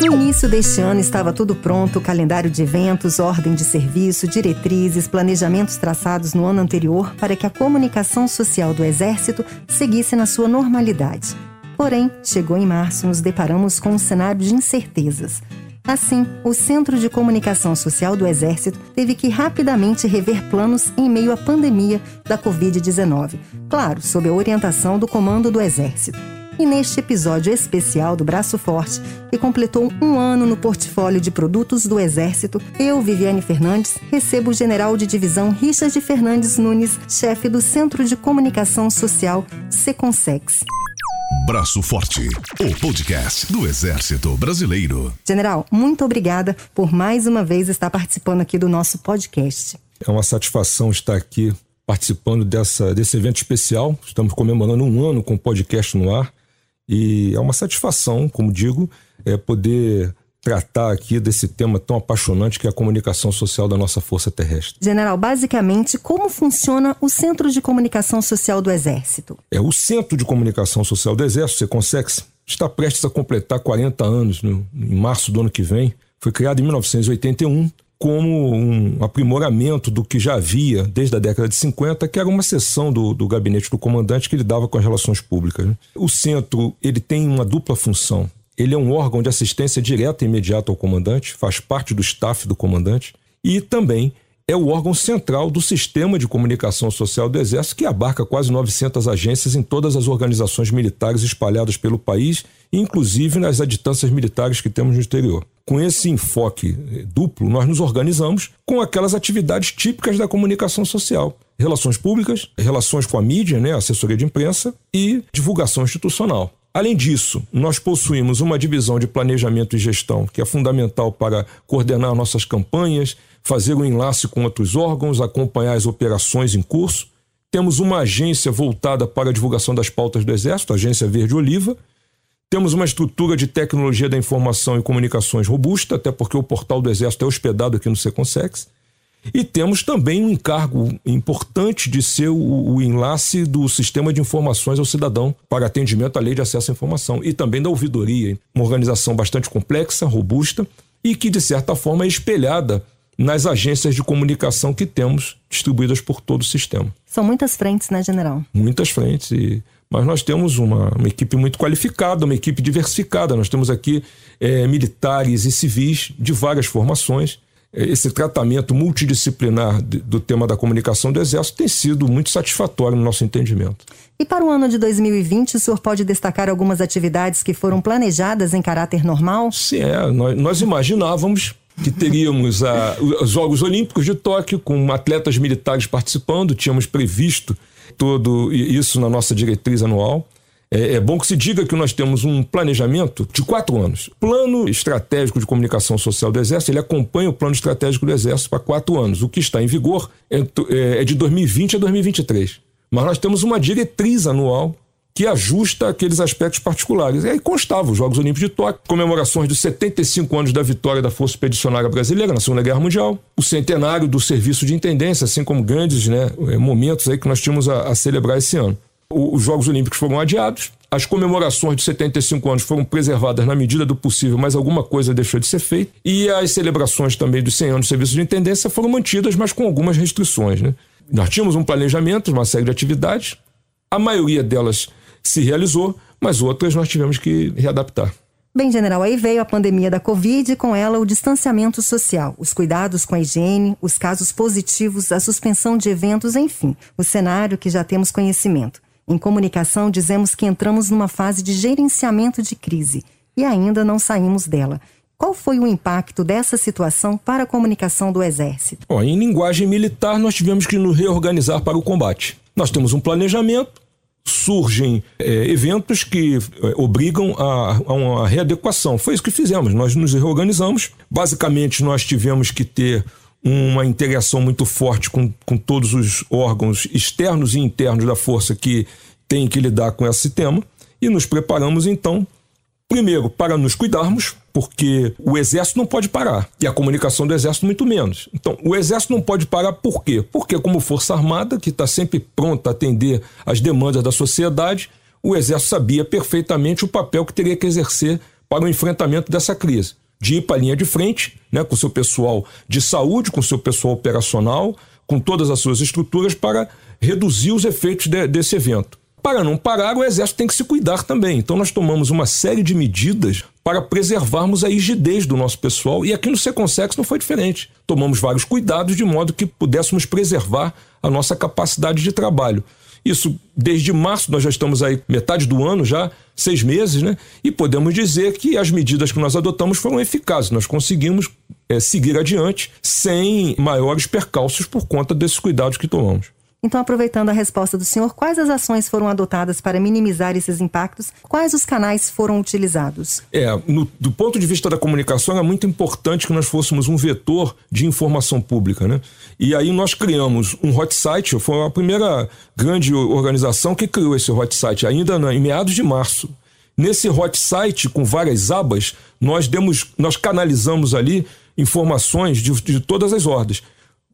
No início deste ano estava tudo pronto: calendário de eventos, ordem de serviço, diretrizes, planejamentos traçados no ano anterior para que a comunicação social do Exército seguisse na sua normalidade. Porém, chegou em março, nos deparamos com um cenário de incertezas. Assim, o Centro de Comunicação Social do Exército teve que rapidamente rever planos em meio à pandemia da Covid-19, claro, sob a orientação do Comando do Exército. E neste episódio especial do Braço Forte, que completou um ano no portfólio de produtos do Exército, eu, Viviane Fernandes, recebo o general de divisão Richard Fernandes Nunes, chefe do Centro de Comunicação Social Seconsex. Braço Forte, o podcast do Exército Brasileiro. General, muito obrigada por mais uma vez estar participando aqui do nosso podcast. É uma satisfação estar aqui participando dessa, desse evento especial. Estamos comemorando um ano com o podcast no ar e é uma satisfação, como digo, é poder tratar aqui desse tema tão apaixonante que é a comunicação social da nossa Força Terrestre. General, basicamente, como funciona o Centro de Comunicação Social do Exército? É o Centro de Comunicação Social do Exército, Seconsex, está prestes a completar 40 anos, no, em março do ano que vem. Foi criado em 1981 como um aprimoramento do que já havia desde a década de 50, que era uma seção do, do gabinete do comandante que lidava com as relações públicas. Né? O centro ele tem uma dupla função. Ele é um órgão de assistência direta e imediata ao comandante, faz parte do staff do comandante e também é o órgão central do sistema de comunicação social do Exército, que abarca quase 900 agências em todas as organizações militares espalhadas pelo país, inclusive nas aditâncias militares que temos no exterior. Com esse enfoque eh, duplo, nós nos organizamos com aquelas atividades típicas da comunicação social. Relações públicas, relações com a mídia, né, assessoria de imprensa e divulgação institucional. Além disso, nós possuímos uma divisão de planejamento e gestão que é fundamental para coordenar nossas campanhas, fazer o um enlace com outros órgãos, acompanhar as operações em curso. Temos uma agência voltada para a divulgação das pautas do Exército, a Agência Verde Oliva. Temos uma estrutura de tecnologia da informação e comunicações robusta, até porque o portal do Exército é hospedado aqui no Seconsex. E temos também um encargo importante de ser o, o, enlace do sistema de informações ao cidadão para atendimento à lei de acesso à informação e também da ouvidoria, uma organização bastante complexa, robusta e que, de certa forma, é espelhada nas agências de comunicação que temos distribuídas por todo o sistema. São muitas frentes, né, general? Muitas frentes. E... Mas nós temos uma, uma, equipe muito qualificada, uma equipe diversificada. Nós temos aqui é, militares e civis de várias formações esse tratamento multidisciplinar do tema da comunicação do Exército tem sido muito satisfatório no nosso entendimento. E para o ano de 2020, o senhor pode destacar algumas atividades que foram planejadas em caráter normal? Sim, é, nós, nós imaginávamos que teríamos a, os Jogos Olímpicos de Tóquio, com atletas militares participando, tínhamos previsto todo isso na nossa diretriz anual. É, é, bom que se diga que nós temos um planejamento de quatro anos. Plano estratégico de comunicação social do Exército, ele acompanha o plano estratégico do Exército para quatro anos. O que está em vigor é, é, de 2020 a 2023. Mas nós temos uma diretriz anual que ajusta aqueles aspectos particulares. E aí constava os Jogos Olímpicos de Tóquio, comemorações dos 75 anos da vitória da Força Expedicionária Brasileira na Segunda Guerra Mundial, o centenário do Serviço de Intendência, assim como grandes né, momentos aí que nós tínhamos a, a celebrar esse ano os Jogos Olímpicos foram adiados, as comemorações de 75 anos foram preservadas na medida do possível, mas alguma coisa deixou de ser feita, e as celebrações também dos 100 anos de serviço de intendência foram mantidas, mas com algumas restrições. Né? Nós tínhamos um planejamento, uma série de atividades, a maioria delas se realizou, mas outras nós tivemos que readaptar. Bem, general, aí veio a pandemia da Covid e com ela o distanciamento social, os cuidados com a higiene, os casos positivos, a suspensão de eventos, enfim, o cenário que já temos conhecimento. Em comunicação, dizemos que entramos numa fase de gerenciamento de crise e ainda não saímos dela. Qual foi o impacto dessa situação para a comunicação do Exército? Bom, em linguagem militar, nós tivemos que nos reorganizar para o combate. Nós temos um planejamento, surgem é, eventos que é, obrigam a, a, uma readequação. Foi isso que fizemos. Nós nos reorganizamos. Basicamente, nós tivemos que ter uma integração muito forte com, com todos os órgãos externos e internos da força que têm que lidar com esse tema e nos preparamos então, primeiro, para nos cuidarmos, porque o exército não pode parar e a comunicação do exército muito menos. Então, o exército não pode parar por quê? Porque, como força armada, que está sempre pronta a atender às demandas da sociedade, o exército sabia perfeitamente o papel que teria que exercer para o enfrentamento dessa crise. De ir para a linha de frente, né, com seu pessoal de saúde, com seu pessoal operacional, com todas as suas estruturas para reduzir os efeitos de, desse evento. Para não parar, o Exército tem que se cuidar também. Então, nós tomamos uma série de medidas para preservarmos a rigidez do nosso pessoal e aqui no Seconsex não foi diferente. Tomamos vários cuidados de modo que pudéssemos preservar a nossa capacidade de trabalho. Isso desde março, nós já estamos aí metade do ano já, seis meses, né? E podemos dizer que as medidas que nós adotamos foram eficazes. Nós conseguimos é, seguir adiante sem maiores percalços por conta desses cuidados que tomamos. Então, aproveitando a resposta do senhor, quais as ações foram adotadas para minimizar esses impactos? Quais os canais foram utilizados? É, no, do ponto de vista da comunicação, é muito importante que nós fôssemos um vetor de informação pública, né? E aí nós criamos um hot site, foi a primeira grande organização que criou esse hot site, ainda na, em meados de março. Nesse hot site, com várias abas, nós demos, nós canalizamos ali informações de, de todas as ordens.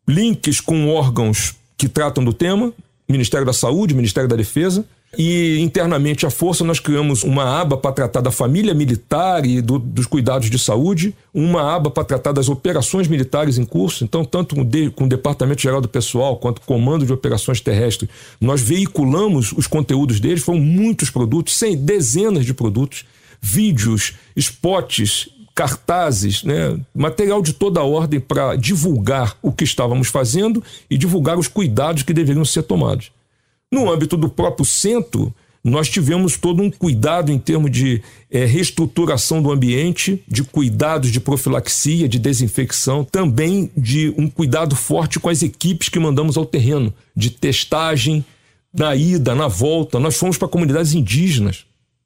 Links com órgãos que tratam do tema, Ministério da Saúde, Ministério da Defesa. E internamente a Força nós criamos uma aba para tratar da família militar e do, dos cuidados de saúde, uma aba para tratar das operações militares em curso. Então, tanto com, de, com o Departamento Geral do Pessoal quanto o Comando de Operações Terrestres, nós veiculamos os conteúdos deles. Foram muitos produtos, sem dezenas de produtos, vídeos, spots, cartazes, né, material de toda a ordem para divulgar o que estávamos fazendo e divulgar os cuidados que deveriam ser tomados. No âmbito do próprio centro, nós tivemos todo um cuidado em termos de é, reestruturação do ambiente, de cuidados de profilaxia, de desinfecção, também de um cuidado forte com as equipes que mandamos ao terreno, de testagem, na ida, na volta. Nós fomos para comunidades indígenas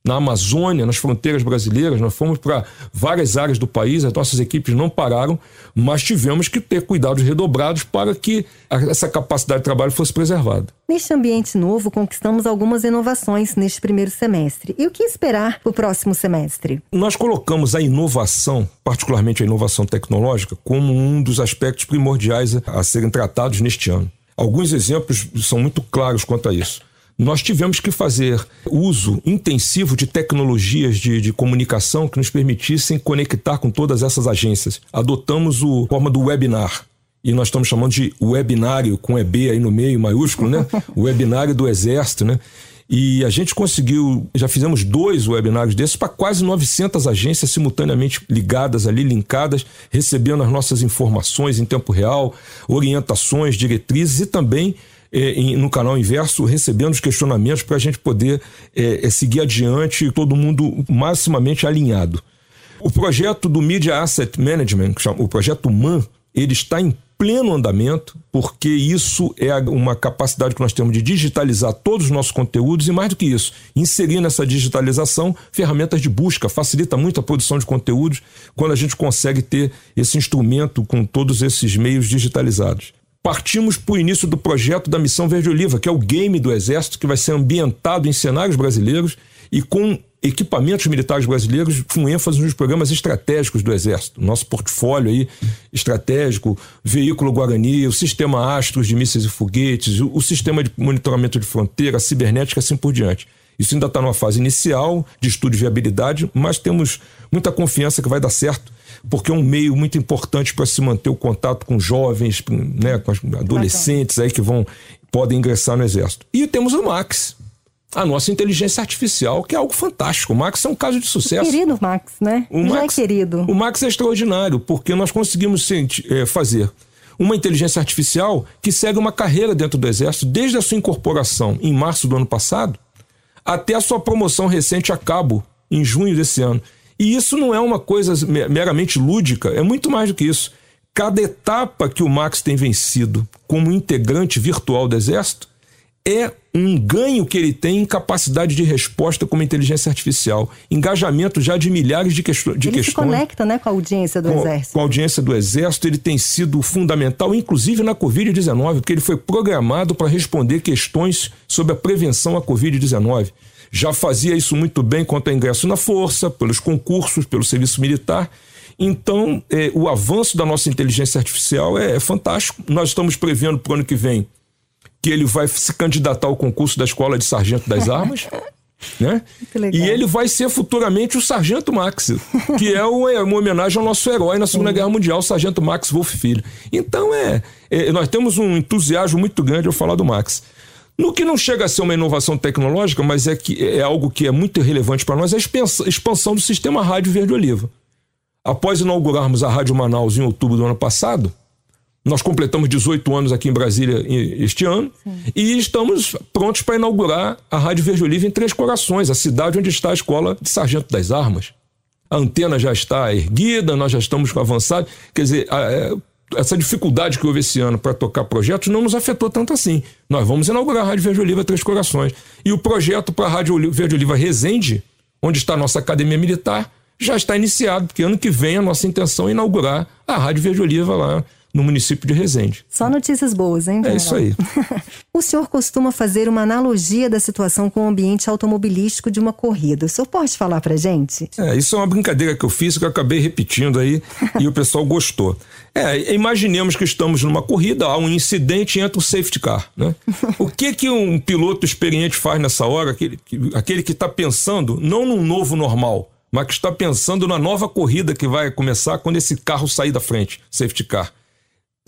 na Amazônia, nas fronteiras brasileiras, nós fomos para várias áreas do país, as nossas equipes não pararam, mas tivemos que ter cuidados redobrados para que essa capacidade de trabalho fosse preservada. Neste ambiente novo, conquistamos algumas inovações neste primeiro semestre. E o que esperar para o próximo semestre? Nós colocamos a inovação, particularmente a inovação tecnológica, como um dos aspectos primordiais a serem tratados neste ano. Alguns exemplos são muito claros quanto a isso nós tivemos que fazer uso intensivo de tecnologias de, de, comunicação que nos permitissem conectar com todas essas agências. Adotamos a forma do webinar. E nós estamos chamando de webinário, com EB aí no meio, maiúsculo, né? O webinário do Exército, né? E a gente conseguiu, já fizemos dois webinários desses para quase 900 agências simultaneamente ligadas ali, linkadas, recebendo as nossas informações em tempo real, orientações, diretrizes e também é, em, no canal inverso recebendo os questionamentos para a gente poder é, é, seguir adiante, todo mundo maximamente alinhado. O projeto do Media Asset Management, o projeto MAN, ele está em pleno andamento, porque isso é uma capacidade que nós temos de digitalizar todos os nossos conteúdos e, mais do que isso, inserir nessa digitalização ferramentas de busca. Facilita muito a produção de conteúdos quando a gente consegue ter esse instrumento com todos esses meios digitalizados partimos para o início do projeto da Missão Verde Oliva, que é o game do Exército, que vai ser ambientado em cenários brasileiros e com equipamentos militares brasileiros com ênfase nos programas estratégicos do Exército. Nosso portfólio aí estratégico, veículo Guarani, o sistema Astros de mísseis e foguetes, o, o sistema de monitoramento de fronteira, cibernética, assim por diante. Isso ainda está numa fase inicial de estudo de viabilidade, mas temos muita confiança que vai dar certo porque é um meio muito importante para se manter o contato com jovens, né, com adolescentes aí que vão podem ingressar no exército. E temos o Max, a nossa inteligência artificial, que é algo fantástico. O Max é um caso de sucesso. Querido Max, né? O Já Max, é querido. O Max é extraordinário, porque nós conseguimos é, fazer uma inteligência artificial que segue uma carreira dentro do Exército, desde a sua incorporação em março do ano passado, até a sua promoção recente a cabo, em junho desse ano. E isso não é uma coisa meramente lúdica, é muito mais do que isso. Cada etapa que o Max tem vencido como integrante virtual do Exército é um ganho que ele tem em capacidade de resposta como inteligência artificial, engajamento já de milhares de, questões. ele questões. se conecta né, com a audiência do com, Exército. Com a audiência do Exército, ele tem sido fundamental, inclusive na Covid-19, porque ele foi programado para responder questões sobre a prevenção à Covid-19 já fazia isso muito bem quanto ao ingresso na força, pelos concursos, pelo serviço militar. Então, é, o avanço da nossa inteligência artificial é, é fantástico. Nós estamos prevendo para o ano que vem que ele vai se candidatar ao concurso da Escola de Sargento das Armas. Né? E ele vai ser futuramente o Sargento Max, que é uma, uma homenagem ao nosso herói na Segunda Guerra Mundial, o Sargento Max Wolf Filho. Então é, é, nós temos um entusiasmo muito grande ao falar do Max. No que não chega a ser uma inovação tecnológica, mas é, que, é algo que é muito relevante para nós, é a expansão do sistema rádio Verde Oliva. Após inaugurarmos a Rádio Manaus em outubro do ano passado, nós completamos 18 anos aqui em Brasília este ano Sim. e estamos prontos para inaugurar a Rádio Verde Oliva em Três Corações, a cidade onde está a escola de Sargento das Armas. A antena já está erguida, nós já estamos avançados. Quer dizer, é, essa dificuldade que houve esse ano para tocar projetos não nos afetou tanto assim. Nós vamos inaugurar a Rádio Verde Oliva Três Corações. E o projeto para a Rádio Verde Oliva Resende, onde está a nossa academia militar, já está iniciado, porque ano que vem a nossa intenção é inaugurar a Rádio Verde Oliva lá no município de Resende. Só notícias boas, hein? É isso aí. o senhor costuma fazer uma analogia da situação com o ambiente automobilístico de uma corrida. O senhor pode falar pra gente? É, isso é uma brincadeira que eu fiz que eu acabei repetindo aí e o pessoal gostou. É, imaginemos que estamos numa corrida, há um incidente e entra o safety car, né? O que que um piloto experiente faz nessa hora? Aquele, aquele que está pensando não num novo normal, mas que está pensando na nova corrida que vai começar quando esse carro sair da frente, safety car.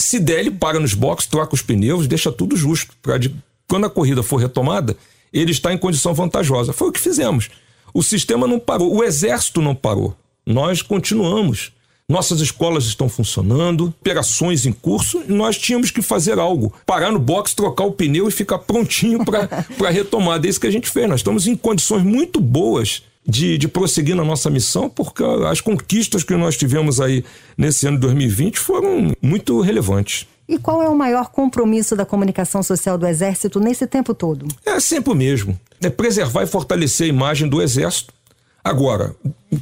Se der, ele para nos boxes, troca os pneus, deixa tudo justo. De, quando a corrida for retomada, ele está em condição vantajosa. Foi o que fizemos. O sistema não parou, o exército não parou. Nós continuamos. Nossas escolas estão funcionando, operações em curso, e nós tínhamos que fazer algo. Parar no box, trocar o pneu e ficar prontinho para a retomada. É isso que a gente fez. Nós estamos em condições muito boas de, de prosseguir na nossa missão, porque as conquistas que nós tivemos aí nesse ano de 2020 foram muito relevantes. E qual é o maior compromisso da comunicação social do Exército nesse tempo todo? É sempre o mesmo: é preservar e fortalecer a imagem do Exército. Agora,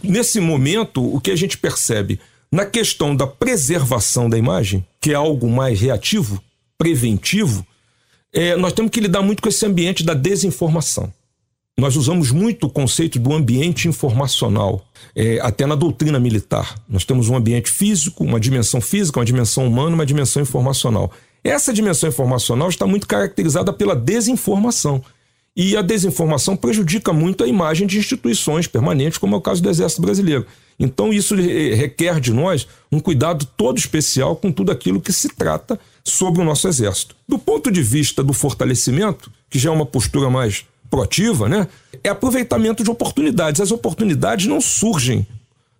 nesse momento, o que a gente percebe na questão da preservação da imagem, que é algo mais reativo, preventivo, é, nós temos que lidar muito com esse ambiente da desinformação. Nós usamos muito o conceito do ambiente informacional, é, até na doutrina militar. Nós temos um ambiente físico, uma dimensão física, uma dimensão humana, uma dimensão informacional. Essa dimensão informacional está muito caracterizada pela desinformação. E a desinformação prejudica muito a imagem de instituições permanentes, como é o caso do Exército Brasileiro. Então, isso requer de nós um cuidado todo especial com tudo aquilo que se trata sobre o nosso Exército. Do ponto de vista do fortalecimento, que já é uma postura mais proativa, né? É aproveitamento de oportunidades. As oportunidades não surgem,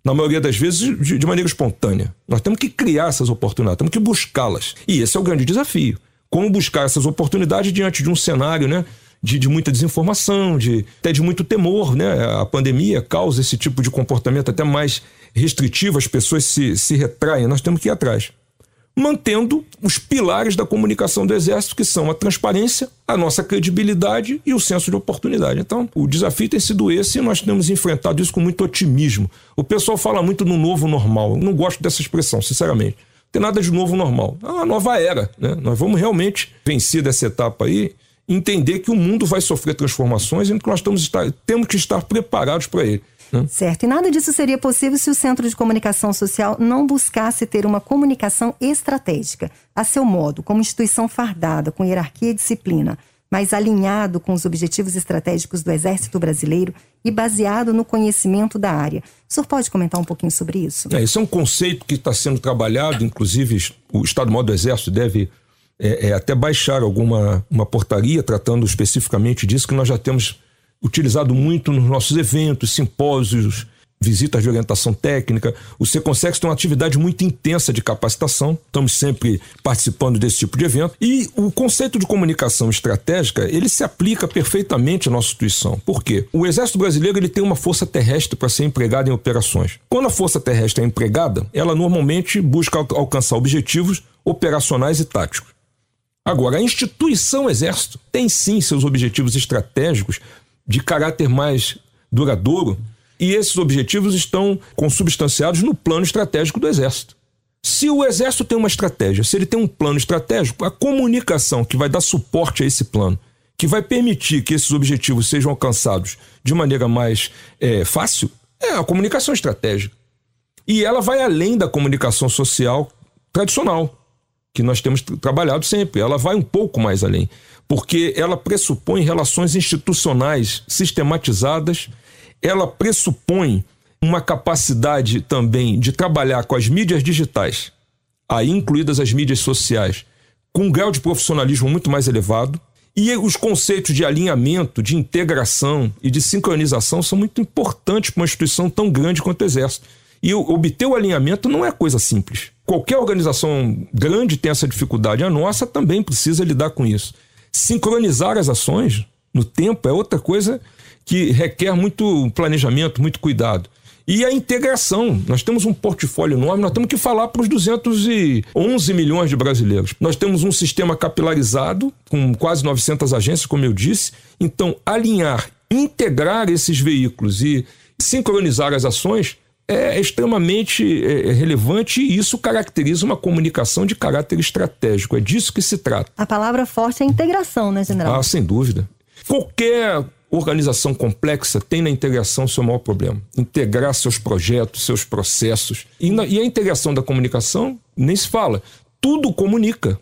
na maioria das vezes, de, de maneira espontânea. Nós temos que criar essas oportunidades, temos que buscá-las. E esse é o grande desafio. Como buscar essas oportunidades diante de um cenário, né? De, de, muita desinformação, de, até de muito temor, né? A pandemia causa esse tipo de comportamento até mais restritivo, as pessoas se, se retraem, nós temos que ir atrás mantendo os pilares da comunicação do Exército, que são a transparência, a nossa credibilidade e o senso de oportunidade. Então, o desafio tem sido esse e nós temos enfrentado isso com muito otimismo. O pessoal fala muito no novo normal. Eu não gosto dessa expressão, sinceramente. Não tem nada de novo normal. É uma nova era. Né? Nós vamos realmente vencer dessa etapa aí entender que o mundo vai sofrer transformações e que nós estar, temos que estar preparados para ele. Né? Certo. E nada disso seria possível se o Centro de Comunicação Social não buscasse ter uma comunicação estratégica, a seu modo, como instituição fardada, com hierarquia e disciplina, mas alinhado com os objetivos estratégicos do Exército Brasileiro e baseado no conhecimento da área. O senhor pode comentar um pouquinho sobre isso? É, isso é um conceito que está sendo trabalhado, inclusive o Estado-Maior do Exército deve é, é, até baixar alguma uma portaria tratando especificamente disso, que nós já temos utilizado muito nos nossos eventos, simpósios, visitas de orientação técnica. O Seconsex tem uma atividade muito intensa de capacitação, estamos sempre participando desse tipo de evento. E o conceito de comunicação estratégica, ele se aplica perfeitamente à nossa instituição. Por quê? O Exército Brasileiro ele tem uma força terrestre para ser empregada em operações. Quando a força terrestre é empregada, ela normalmente busca alcançar objetivos operacionais e táticos. Agora, a instituição Exército tem sim seus objetivos estratégicos de caráter mais duradouro, e esses objetivos estão consubstanciados no plano estratégico do Exército. Se o Exército tem uma estratégia, se ele tem um plano estratégico, a comunicação que vai dar suporte a esse plano, que vai permitir que esses objetivos sejam alcançados de maneira mais é, fácil, é a comunicação estratégica. E ela vai além da comunicação social tradicional. Que nós temos trabalhado sempre. Ela vai um pouco mais além, porque ela pressupõe relações institucionais sistematizadas, ela pressupõe uma capacidade também de trabalhar com as mídias digitais, aí incluídas as mídias sociais, com um grau de profissionalismo muito mais elevado. E os conceitos de alinhamento, de integração e de sincronização são muito importantes para uma instituição tão grande quanto o Exército. E obter o alinhamento não é coisa simples. Qualquer organização grande tem essa dificuldade. A nossa também precisa lidar com isso. Sincronizar as ações no tempo é outra coisa que requer muito planejamento, muito cuidado. E a integração. Nós temos um portfólio enorme, nós temos que falar para os 211 milhões de brasileiros. Nós temos um sistema capilarizado, com quase 900 agências, como eu disse. Então, alinhar, integrar esses veículos e sincronizar as ações é extremamente é, é, relevante e isso caracteriza uma comunicação de caráter estratégico. É disso que se trata. A palavra forte é integração, né, general? Ah, sem dúvida. Qualquer organização complexa tem na integração seu maior problema. Integrar seus projetos, seus processos. E, na, e a integração da comunicação, nem se fala. Tudo comunica.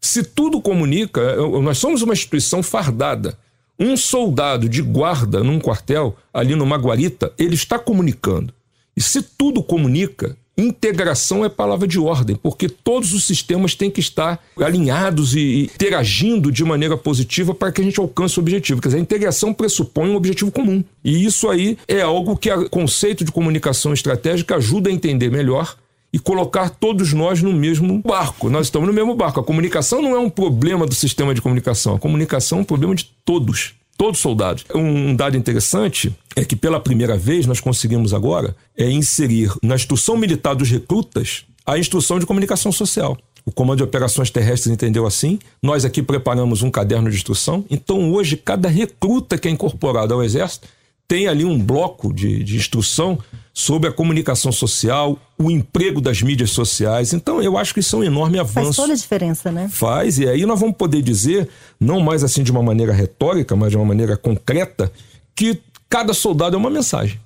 Se tudo comunica, nós somos uma instituição fardada. Um soldado de guarda num quartel, ali numa guarita, ele está comunicando. E se tudo comunica, integração é palavra de ordem, porque todos os sistemas têm que estar alinhados e interagindo de maneira positiva para que a gente alcance o objetivo. Quer dizer, a integração pressupõe um objetivo comum. E isso aí é algo que o conceito de comunicação estratégica ajuda a entender melhor e colocar todos nós no mesmo barco. Nós estamos no mesmo barco. A comunicação não é um problema do sistema de comunicação, a comunicação é um problema de todos todos soldados. Um dado interessante é que pela primeira vez nós conseguimos agora é inserir na instrução militar dos recrutas a instrução de comunicação social. O Comando de Operações Terrestres entendeu assim. Nós aqui preparamos um caderno de instrução. Então, hoje, cada recruta que é incorporado ao Exército tem ali um bloco de, de instrução sobre a comunicação social, o emprego das mídias sociais. Então, eu acho que isso é um enorme avanço. Faz toda a diferença, né? Faz, e aí nós vamos poder dizer, não mais assim de uma maneira retórica, mas de uma maneira concreta, que cada soldado é uma mensagem.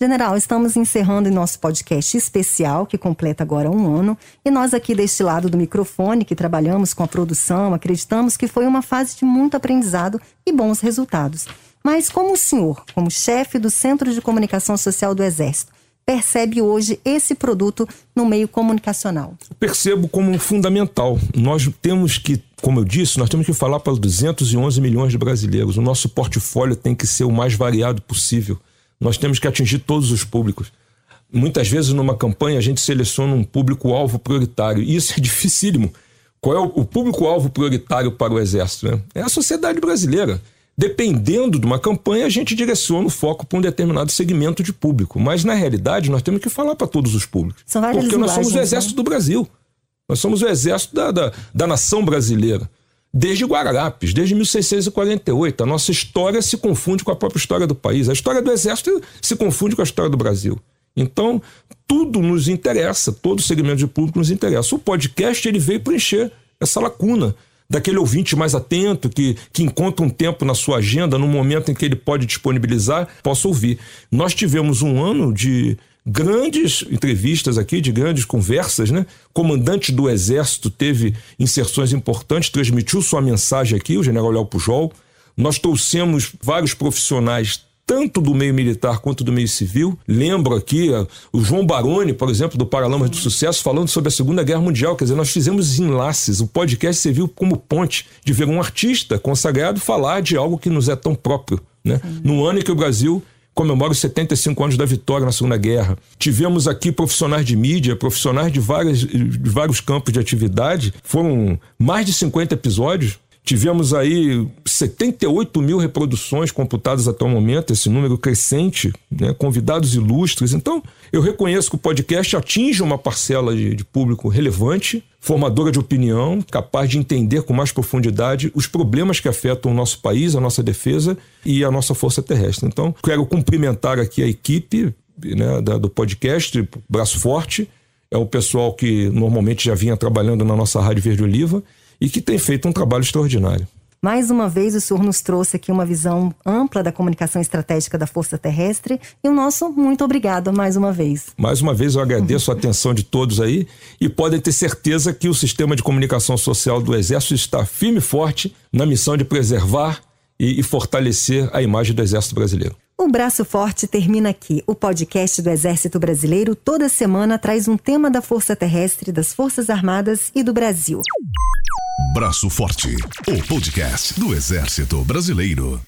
General, estamos encerrando nosso podcast especial, que completa agora um ano, e nós aqui deste lado do microfone, que trabalhamos com a produção, acreditamos que foi uma fase de muito aprendizado e bons resultados. Mas como o senhor, como chefe do Centro de Comunicação Social do Exército, percebe hoje esse produto no meio comunicacional? Percebo como fundamental. Nós temos que, como eu disse, nós temos que falar para 211 milhões de brasileiros. O nosso portfólio tem que ser o mais variado possível. Nós temos que atingir todos os públicos. Muitas vezes, numa campanha, a gente seleciona um público-alvo prioritário. E isso é dificílimo. Qual é o público-alvo prioritário para o Exército? Né? É a sociedade brasileira. Dependendo de uma campanha, a gente direciona o foco para um determinado segmento de público. Mas, na realidade, nós temos que falar para todos os públicos. São várias porque nós somos o exército né? do Brasil. Nós somos o exército da, da, da nação brasileira. Desde Guararapes, desde 1648. A nossa história se confunde com a própria história do país. A história do exército se confunde com a história do Brasil. Então, tudo nos interessa, todo segmento de público nos interessa. O podcast ele veio preencher essa lacuna daquele ouvinte mais atento, que, que encontra um tempo na sua agenda, no momento em que ele pode disponibilizar, possa ouvir. Nós tivemos um ano de grandes entrevistas aqui, de grandes conversas, né? Comandante do Exército teve inserções importantes, transmitiu sua mensagem aqui, o general Léo Pujol. Nós trouxemos vários profissionais tanto do meio militar quanto do meio civil. Lembro aqui uh, o João Baroni, por exemplo, do Paralamas do Sucesso, falando sobre a Segunda Guerra Mundial. Quer dizer, nós fizemos enlaces. O podcast serviu como ponte de ver um artista consagrado falar de algo que nos é tão próprio. Né? No ano em que o Brasil comemora os 75 anos da vitória na Segunda Guerra. Tivemos aqui profissionais de mídia, profissionais de, várias, de vários campos de atividade. Foram mais de 50 episódios Tivemos aí 78 mil reproduções computadas até o momento, esse número crescente, né? convidados ilustres. Então, eu reconheço que o podcast atinge uma parcela de, de, público relevante, formadora de opinião, capaz de entender com mais profundidade os problemas que afetam o nosso país, a nossa defesa e a nossa força terrestre. Então, quero cumprimentar aqui a equipe né, da, do podcast, Braço Forte, é o pessoal que normalmente já vinha trabalhando na nossa Rádio Verde Oliva e que tem feito um trabalho extraordinário. Mais uma vez, o senhor nos trouxe aqui uma visão ampla da comunicação estratégica da Força Terrestre e o nosso muito obrigado mais uma vez. Mais uma vez, eu agradeço a atenção de todos aí e podem ter certeza que o sistema de comunicação social do Exército está firme e forte na missão de preservar e, e fortalecer a imagem do Exército Brasileiro. O Braço Forte termina aqui. O podcast do Exército Brasileiro toda semana traz um tema da Força Terrestre, das Forças Armadas e do Brasil. Braço Forte, o podcast do Exército Brasileiro.